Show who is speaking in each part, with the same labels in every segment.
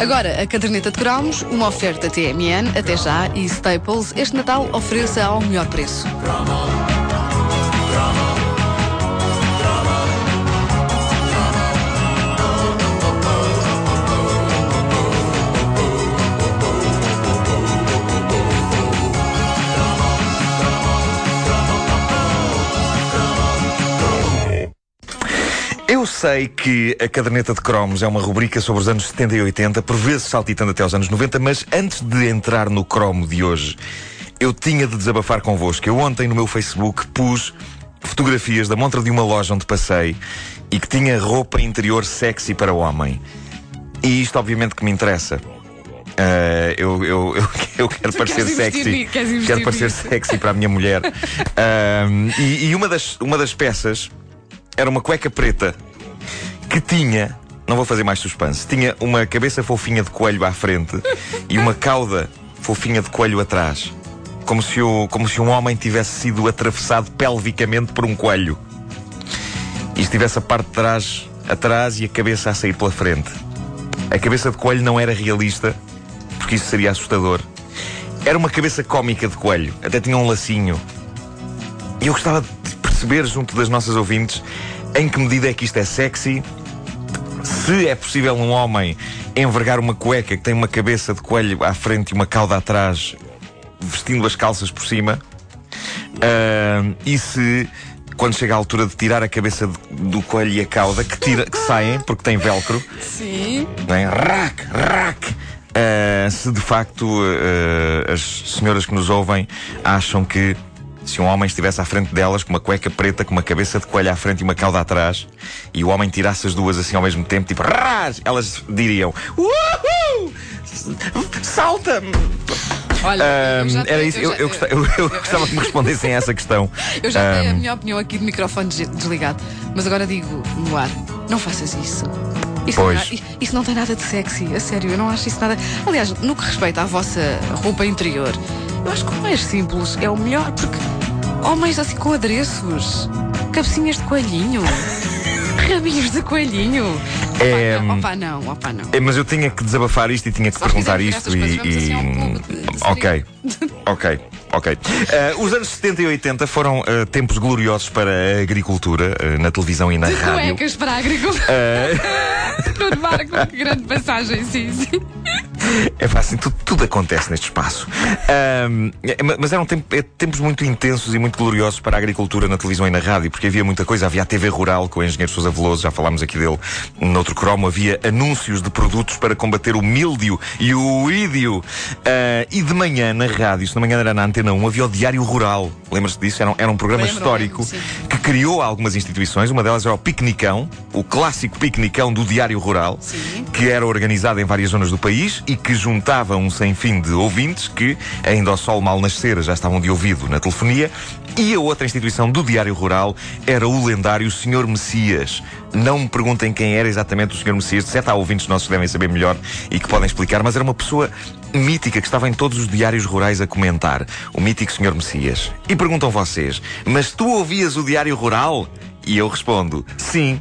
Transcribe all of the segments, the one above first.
Speaker 1: Agora, a caderneta de cromos, uma oferta TMN, até já, e Staples, este Natal ofereça ao melhor preço.
Speaker 2: Eu sei que a caderneta de cromos é uma rubrica sobre os anos 70 e 80, por vezes saltitando até aos anos 90, mas antes de entrar no cromo de hoje, eu tinha de desabafar convosco. Eu ontem no meu Facebook pus fotografias da montra de uma loja onde passei e que tinha roupa interior sexy para o homem. E isto obviamente que me interessa. Uh, eu, eu, eu, eu, quero
Speaker 1: Tu
Speaker 2: parecer sexy. quero parecer sexy para a minha mulher. Um, e e uma, das, uma das peças era uma cueca preta que tinha, não vou fazer mais suspense, tinha uma cabeça fofinha de coelho à frente e uma cauda fofinha de coelho atrás. Como se, o, como se um homem tivesse sido atravessado pelvicamente por um coelho. E estivesse a parte de trás atrás e a cabeça a sair pela frente. A cabeça de coelho não era realista, porque isso seria assustador. Era uma cabeça cómica de coelho, até tinha um lacinho. E eu gostava de perceber, junto das nossas ouvintes, em que medida é que isto é sexy, se é possível um homem envergar uma cueca que tem uma cabeça de coelho à frente e uma cauda atrás, vestindo as calças por cima, ah, e se. Quando chega a altura de tirar a cabeça do coelho e a cauda, que, tira, que saem, porque tem velcro,
Speaker 1: Sim.
Speaker 2: não é? Rac, rac. Ah, se de facto ah, as senhoras que nos ouvem acham que se um homem estivesse à frente delas com uma cueca preta, com uma cabeça de coelho à frente e uma cauda atrás, e o homem tirasse as duas assim ao mesmo tempo, tipo, ras, elas diriam, uhul! Salta!
Speaker 1: Olha, eu já
Speaker 2: era
Speaker 1: tenho-
Speaker 2: isso, eu,
Speaker 1: já-
Speaker 2: eu, gosta- eu- eu gostava que me respondessem a essa questão.
Speaker 1: Eu já dei a minha opinião aqui de microfone des- desligado, mas agora digo no ar: não faças isso. Isso não,
Speaker 2: Pois.
Speaker 1: é- isso não tem nada de sexy, a sério, eu não acho isso nada. Aliás, no que respeita à vossa roupa interior, eu acho que o mais simples é o melhor, porque homens assim com adereços, cabecinhas de coelhinho, rabinhos de coelhinho.
Speaker 2: É,
Speaker 1: Opa, não, opa, não, opa, não.
Speaker 2: É, mas eu tinha que desabafar isto e tinha que
Speaker 1: nós
Speaker 2: perguntar isto e.
Speaker 1: assim
Speaker 2: e-
Speaker 1: de
Speaker 2: ok, ok, ok. Eh, os anos 70 e 80 foram eh, tempos gloriosos para a agricultura, eh, na televisão e na
Speaker 1: De
Speaker 2: rádio.
Speaker 1: cuecas para a agricultura. Nuno Marco, que grande passagem, sim, sim.
Speaker 2: É fácil, tudo, tudo acontece neste espaço. Ahm, é, ma- mas eram é, tempos muito intensos e muito gloriosos para a agricultura na televisão e na rádio, porque havia muita coisa. Havia a TV Rural com o engenheiro Sousa Veloso, já falámos aqui dele noutro cromo. Havia anúncios de produtos para combater o míldio e o ídio. Ah, e de manhã na rádio, se não me engano era na Antena 1, havia o Diário Rural. Lembras-te disso? Era um, era um programa
Speaker 1: Lembro,
Speaker 2: histórico
Speaker 1: sim.
Speaker 2: Criou algumas instituições. Uma delas era o Picnicão, o clássico Picnicão do Diário Rural,
Speaker 1: Sim.
Speaker 2: que era organizado em várias zonas do país e que juntava um sem fim de ouvintes que, ainda ao sol mal nascer, já estavam de ouvido na telefonia. E a outra instituição do Diário Rural era o lendário Senhor Messias. Não me perguntem quem era exatamente o Senhor Messias, de certo há ouvintes nossos que devem saber melhor e que podem explicar, mas era uma pessoa mítica que estava em todos os diários rurais a comentar. O mítico Senhor Messias. E perguntam vocês, mas tu ouvias o Diário Rural? E eu respondo, sim.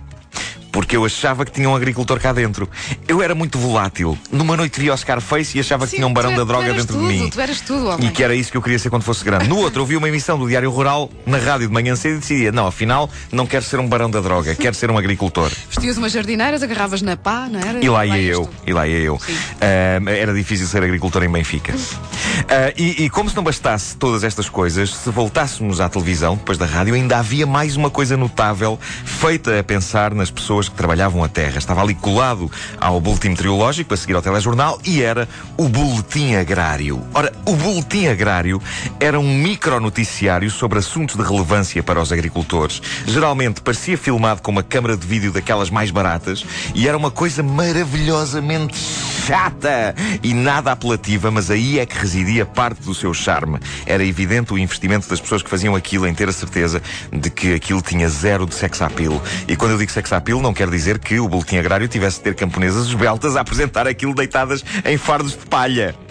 Speaker 2: Porque eu achava que tinha um agricultor cá dentro. Eu era muito volátil. Numa noite vi Oscar Face e achava que
Speaker 1: Sim,
Speaker 2: tinha um barão da droga dentro
Speaker 1: tudo,
Speaker 2: de mim.
Speaker 1: Tu eras tudo, homem.
Speaker 2: E que era isso que eu queria ser quando fosse grande. No outro, eu vi uma emissão do Diário Rural na rádio de manhã cedo e decidia: não, afinal, não quero ser um barão da droga, quero ser um agricultor.
Speaker 1: Vestias umas jardineiras, agarravas na pá, não era?
Speaker 2: E lá ia eu, e lá ia eu. Ah, era difícil ser agricultor em Benfica. Ah, e, e como se não bastasse todas estas coisas, se voltássemos à televisão, depois da rádio, ainda havia mais uma coisa notável feita a pensar nas pessoas que trabalhavam a terra. Estava ali colado ao boletim meteorológico, a seguir ao telejornal, e era o Boletim Agrário. Ora, o Boletim Agrário era um micronoticiário sobre assuntos de relevância para os agricultores. Geralmente parecia filmado com uma câmara de vídeo daquelas mais baratas e era uma coisa maravilhosamente chata e nada apelativa, mas aí é que residia parte do seu charme. Era evidente o investimento das pessoas que faziam aquilo em ter a certeza de que aquilo tinha zero de sex appeal. E quando eu digo sex appeal, não quer dizer que o boletim agrário tivesse de ter camponesas esbeltas a apresentar aquilo deitadas em fardos de palha.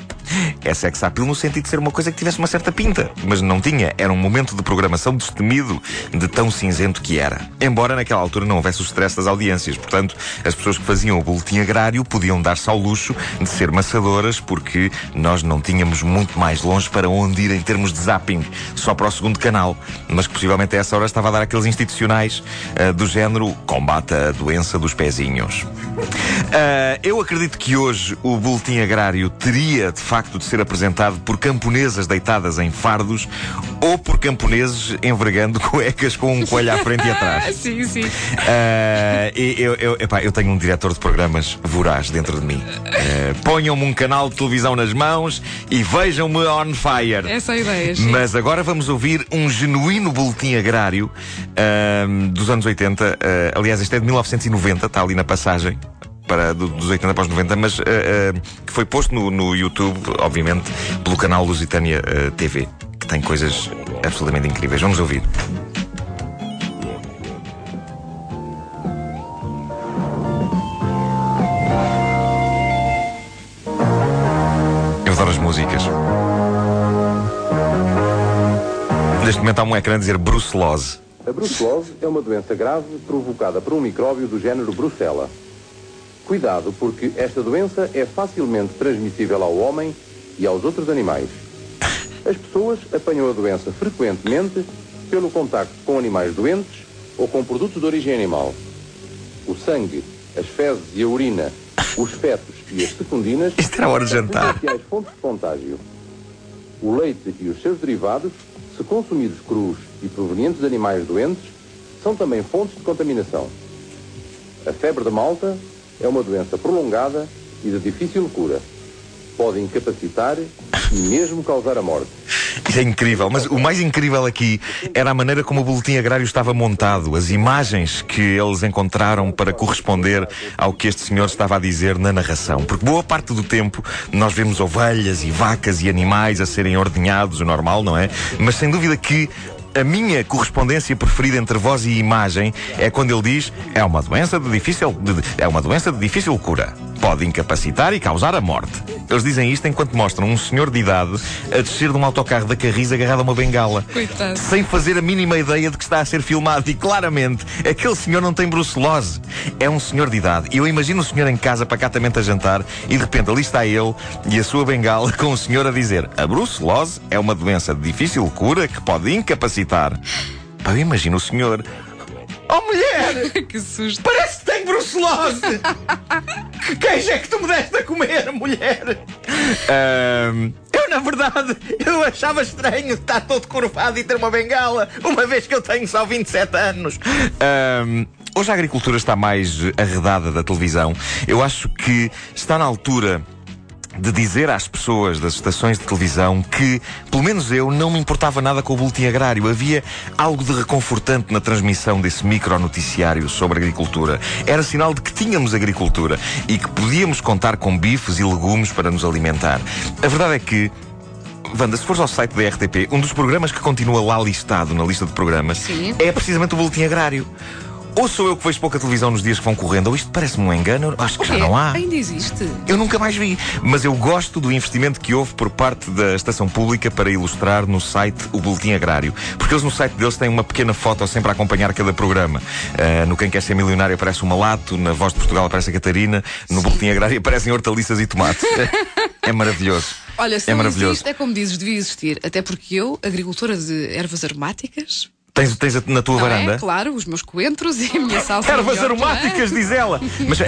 Speaker 2: É sex appeal no sentido de ser uma coisa que tivesse uma certa pinta, mas não tinha. Era um momento de programação destemido de tão cinzento que era. Embora naquela altura não houvesse o stress das audiências, portanto, as pessoas que faziam o boletim agrário podiam dar-se ao luxo de ser maçadoras porque nós não tínhamos muito mais longe para onde ir em termos de zapping, só para o segundo canal, mas que possivelmente a essa hora estava a dar aqueles institucionais uh, do género combate a doença dos pezinhos. Uh, eu acredito que hoje o boletim agrário teria de facto de ser apresentado por camponesas deitadas em fardos ou por camponeses envergando cuecas com um coelho à frente e atrás.
Speaker 1: sim, sim. Uh,
Speaker 2: eu, eu, epá, eu tenho um diretor de programas voraz dentro de mim. Uh, Ponham-me um canal de televisão nas mãos e vejam-me on fire.
Speaker 1: Essa é a ideia. Sim.
Speaker 2: Mas agora vamos ouvir um genuíno boletim agrário uh, dos anos 80. aliás, este é de 1990, está ali na passagem para, dos 80 para os 90, mas uh, uh, que foi posto no, no, YouTube, obviamente, pelo canal Lusitânia uh, TV, que tem coisas absolutamente incríveis. Vamos ouvir. Eu adoro as músicas. Neste momento há um ecrã a dizer brucelose.
Speaker 3: A brucelose é uma doença grave provocada por um micróbio do género Brucella. Cuidado, porque esta doença é facilmente transmissível ao homem e aos outros animais. As pessoas apanham a doença frequentemente pelo contacto com animais doentes ou com produtos de origem animal. O sangue, as fezes e a urina, os fetos e as secundinas
Speaker 2: Isto era hora de jantar.
Speaker 3: são fontes de contágio. O leite e os seus derivados, se consumidos crus e provenientes de animais doentes, são também fontes de contaminação. A febre de Malta é uma doença prolongada e de difícil cura. Pode incapacitar e mesmo causar a morte.
Speaker 2: Isso é incrível, mas o mais incrível aqui era a maneira como o boletim agrário estava montado, as imagens que eles encontraram para corresponder ao que este senhor estava a dizer na narração. Porque boa parte do tempo nós vemos ovelhas e vacas e animais a serem ordenhados, o normal, não é? Mas sem dúvida que a minha correspondência preferida entre voz e imagem é quando ele diz é uma doença de difícil de, é uma doença de difícil cura. Pode incapacitar e causar a morte. Eles dizem isto enquanto mostram um senhor de idade a descer de um autocarro da Carris agarrado a uma bengala.
Speaker 1: Coitado.
Speaker 2: Sem fazer a mínima ideia de que está a ser filmado. E claramente, aquele senhor não tem brucelose. É um senhor de idade. E eu imagino o senhor em casa pacatamente a jantar e de repente ali está ele e a sua bengala com o senhor a dizer a brucelose é uma doença de difícil cura que pode incapacitar. Pá, eu imagino o senhor Oh mulher!
Speaker 1: que susto.
Speaker 2: Parece que tem brucelose! que queijo é que tu me deste a comer, mulher? Um, eu, na verdade, eu achava estranho estar todo curvado e ter uma bengala, uma vez que eu tenho só 27 anos. Um, hoje a agricultura está mais arredada da televisão. Eu acho que está na altura de dizer às pessoas das estações de televisão que, pelo menos eu, não me importava nada com o boletim agrário. Havia algo de reconfortante na transmissão desse micro-noticiário sobre agricultura. Era sinal de que tínhamos agricultura e que podíamos contar com bifes e legumes para nos alimentar. A verdade é que Wanda, se fores ao site da RTP, um dos programas que continua lá listado na lista de programas
Speaker 1: Sim.
Speaker 2: é precisamente o Boletim Agrário. Ou sou eu que vejo pouca televisão nos dias que vão correndo, ou isto parece-me um engano, acho que já não há.
Speaker 1: Ainda existe.
Speaker 2: Eu nunca mais vi, mas eu gosto do investimento que houve por parte da estação pública para ilustrar no site o Boletim Agrário. Porque eles no site deles têm uma pequena foto sempre a acompanhar cada programa. Uh, no Quem Quer Ser Milionário aparece o Malato, na Voz de Portugal aparece a Catarina, no Sim. Boletim Agrário aparecem hortaliças e tomates. é maravilhoso.
Speaker 1: Olha, se
Speaker 2: é
Speaker 1: não
Speaker 2: maravilhoso.
Speaker 1: existe, é como dizes, devia existir. Até porque eu, agricultora de ervas aromáticas,
Speaker 2: Tens, tens na tua
Speaker 1: não
Speaker 2: varanda?
Speaker 1: É, claro, os meus coentros e a minha salsa.
Speaker 2: Ervas aromáticas, diz ela. Mas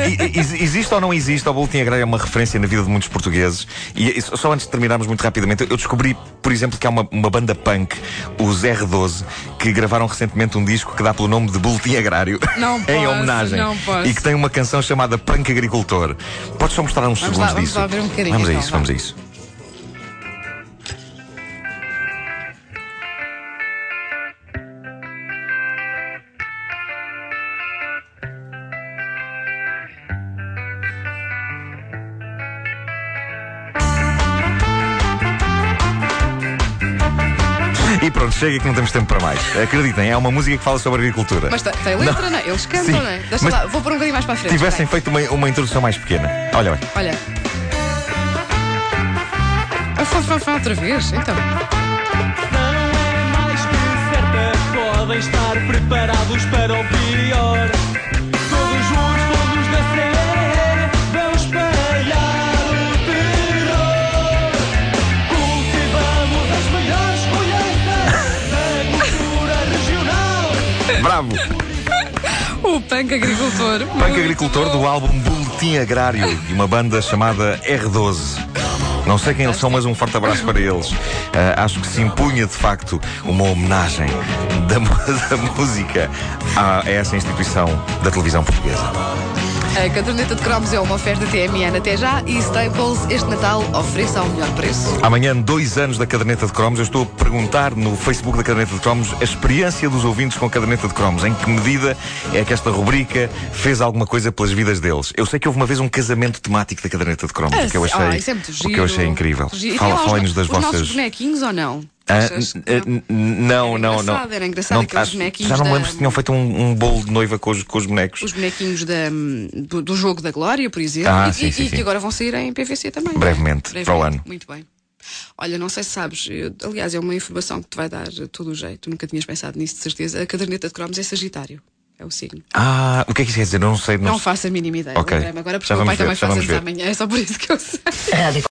Speaker 2: existe ou não existe? O Boletim Agrário é uma referência na vida de muitos portugueses. E só antes de terminarmos muito rapidamente, eu descobri, por exemplo, que há uma, uma banda punk, os R12, que gravaram recentemente um disco que dá pelo nome de Boletim Agrário.
Speaker 1: Não posso,
Speaker 2: em homenagem.
Speaker 1: Não posso.
Speaker 2: E que tem uma canção chamada Punk Agricultor. Podes só mostrar uns
Speaker 1: vamos
Speaker 2: segundos
Speaker 1: lá, vamos
Speaker 2: disso?
Speaker 1: Lá ver um bocadinho,
Speaker 2: vamos a
Speaker 1: então,
Speaker 2: isso, vamos a isso. Pronto, chega que não temos tempo para mais. Acreditem, é uma música que fala sobre agricultura.
Speaker 1: Mas tem, letra, não. é? Eles cantam,
Speaker 2: Sim,
Speaker 1: não é? Deixa
Speaker 2: mas
Speaker 1: lá, vou pôr um bocadinho mais para a frente.
Speaker 2: Tivessem feito uma, uma introdução mais pequena. Olha bem.
Speaker 1: Olha. Fá, fá, fá, outra vez, então.
Speaker 4: Não é mais que certa, podem estar preparados para o
Speaker 2: Bravo!
Speaker 1: O punk agricultor.
Speaker 2: Punk agricultor
Speaker 1: bom.
Speaker 2: do álbum Boletim Agrário de uma banda chamada R12. Não sei quem eles são, mas um forte abraço para eles. Ah, acho que se impunha de facto uma homenagem da, da música a, a essa instituição da televisão portuguesa.
Speaker 1: A caderneta de cromos é uma oferta TMN até já e Staples este Natal ofereça ao melhor preço.
Speaker 2: Amanhã, dois anos da caderneta de cromos, eu estou a perguntar no Facebook da caderneta de cromos a experiência dos ouvintes com a caderneta de cromos. Em que medida é que esta rubrica fez alguma coisa pelas vidas deles? Eu sei que houve uma vez um casamento temático da caderneta de cromos, o que eu achei,
Speaker 1: Ah, é
Speaker 2: o que eu achei incrível.
Speaker 1: Giro.
Speaker 2: Fala,
Speaker 1: tem lá os-
Speaker 2: falem-nos das
Speaker 1: os
Speaker 2: vossas.
Speaker 1: bonequinhos ou não?
Speaker 2: Ah, n-
Speaker 1: não?
Speaker 2: não,
Speaker 1: Era
Speaker 2: não,
Speaker 1: era engraçado
Speaker 2: Não,
Speaker 1: aqueles bonequinhos
Speaker 2: Já não me
Speaker 1: da-
Speaker 2: lembro se tinham feito um, um bolo de noiva com os, com os bonecos.
Speaker 1: Os bonequinhos da, do, do jogo da Glória, por exemplo,
Speaker 2: Ah,
Speaker 1: e,
Speaker 2: sim,
Speaker 1: e-
Speaker 2: sim,
Speaker 1: e
Speaker 2: sim.
Speaker 1: que agora vão sair em PVC também. é?
Speaker 2: Brevemente, para o ano.
Speaker 1: Muito bem. Olha, não sei se sabes, eu- aliás, é uma informação que te vai dar todo o jeito. Tu nunca tinhas pensado nisso, de certeza. A caderneta de cromos é Sagitário. É o signo.
Speaker 2: Ah, o que é que isso quer dizer? Não sei. Não,
Speaker 1: Não faço a mínima ideia.
Speaker 2: Ok.
Speaker 1: agora, porque
Speaker 2: Já
Speaker 1: o meu pai
Speaker 2: ver,
Speaker 1: também faz amanhã, é só por isso que eu sei.